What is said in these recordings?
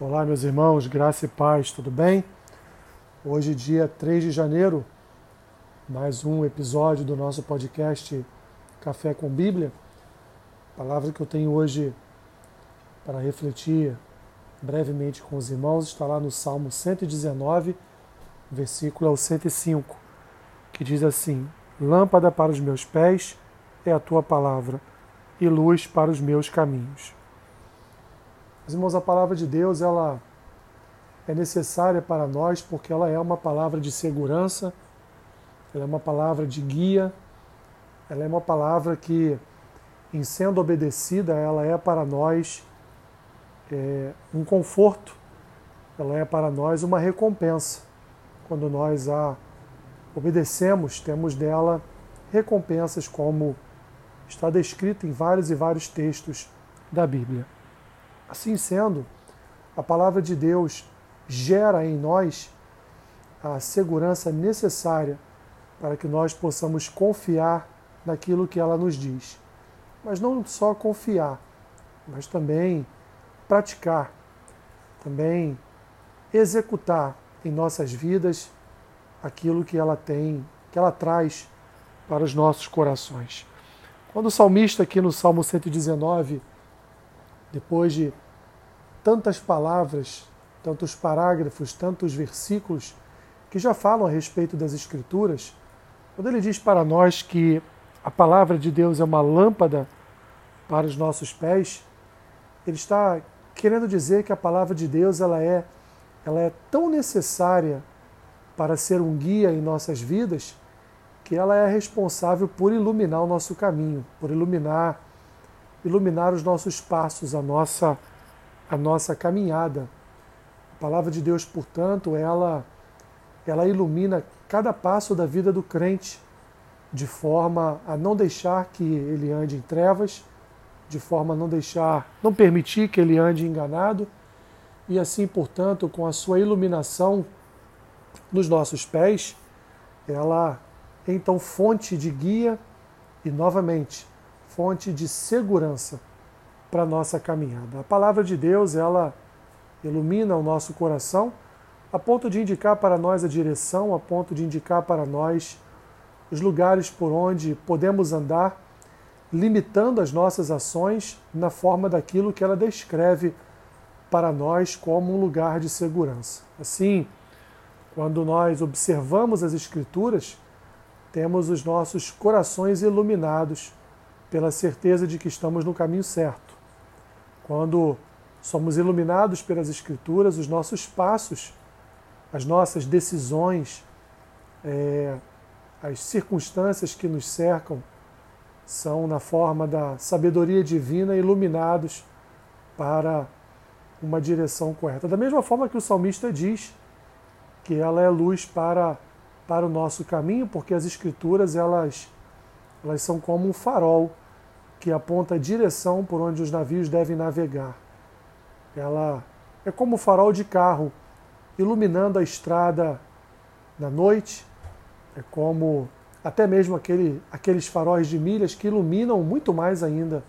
Olá, meus irmãos, graça e paz, tudo bem? Hoje, dia 3 de janeiro, mais um episódio do nosso podcast Café com Bíblia. A palavra que eu tenho hoje para refletir brevemente com os irmãos está lá no Salmo 119, versículo ao 105, que diz assim: Lâmpada para os meus pés é a tua palavra e luz para os meus caminhos. Meus irmãos, a palavra de Deus, ela é necessária para nós porque ela é uma palavra de segurança, ela é uma palavra de guia, ela é uma palavra que, em sendo obedecida, ela é para nós é, um conforto, ela é para nós uma recompensa. Quando nós a obedecemos, temos dela recompensas, como está descrito em vários e vários textos da Bíblia. Assim sendo, a palavra de Deus gera em nós a segurança necessária para que nós possamos confiar naquilo que ela nos diz. Mas não só confiar, mas também praticar, também executar em nossas vidas aquilo que ela tem, que ela traz para os nossos corações. Quando o salmista aqui no Salmo 119 depois de tantas palavras, tantos parágrafos, tantos versículos que já falam a respeito das Escrituras, quando ele diz para nós que a palavra de Deus é uma lâmpada para os nossos pés, ele está querendo dizer que a palavra de Deus ela é, ela é tão necessária para ser um guia em nossas vidas que ela é responsável por iluminar o nosso caminho, por iluminar iluminar os nossos passos, a nossa, a nossa caminhada. A palavra de Deus, portanto, ela, ela ilumina cada passo da vida do crente, de forma a não deixar que ele ande em trevas, de forma a não deixar, não permitir que ele ande enganado, e assim, portanto, com a sua iluminação nos nossos pés, ela é então fonte de guia e novamente fonte de segurança para a nossa caminhada. A palavra de Deus, ela ilumina o nosso coração a ponto de indicar para nós a direção, a ponto de indicar para nós os lugares por onde podemos andar, limitando as nossas ações na forma daquilo que ela descreve para nós como um lugar de segurança. Assim, quando nós observamos as Escrituras, temos os nossos corações iluminados pela certeza de que estamos no caminho certo. Quando somos iluminados pelas Escrituras, os nossos passos, as nossas decisões, é, as circunstâncias que nos cercam são na forma da sabedoria divina iluminados para uma direção correta. Da mesma forma que o salmista diz que ela é luz para, para o nosso caminho, porque as escrituras elas elas são como um farol que aponta a direção por onde os navios devem navegar. Ela é como um farol de carro iluminando a estrada na noite, é como até mesmo aquele, aqueles faróis de milhas que iluminam muito mais ainda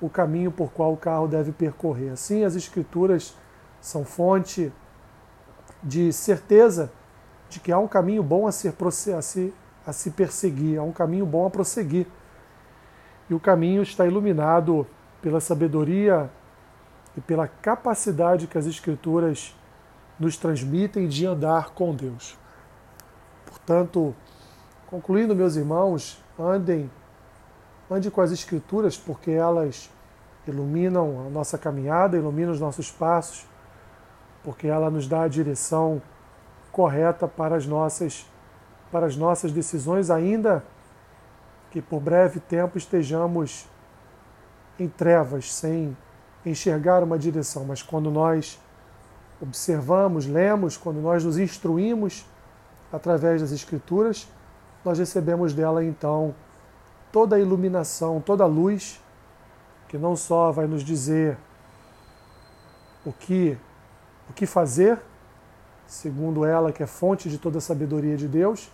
o caminho por qual o carro deve percorrer. Assim, as Escrituras são fonte de certeza de que há um caminho bom a, ser, a, se, a se perseguir, há um caminho bom a prosseguir. E o caminho está iluminado pela sabedoria e pela capacidade que as Escrituras nos transmitem de andar com Deus. Portanto, concluindo, meus irmãos, andem, ande com as Escrituras, porque elas iluminam a nossa caminhada, iluminam os nossos passos, porque ela nos dá a direção correta para as nossas para as nossas decisões, ainda que por breve tempo estejamos em trevas, sem enxergar uma direção, mas quando nós observamos, lemos, quando nós nos instruímos através das Escrituras, nós recebemos dela então toda a iluminação, toda a luz, que não só vai nos dizer o que, o que fazer, segundo ela, que é fonte de toda a sabedoria de Deus,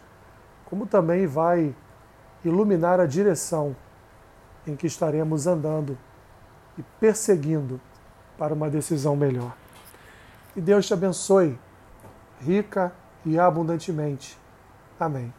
como também vai iluminar a direção em que estaremos andando e perseguindo para uma decisão melhor. e Deus te abençoe rica e abundantemente. Amém.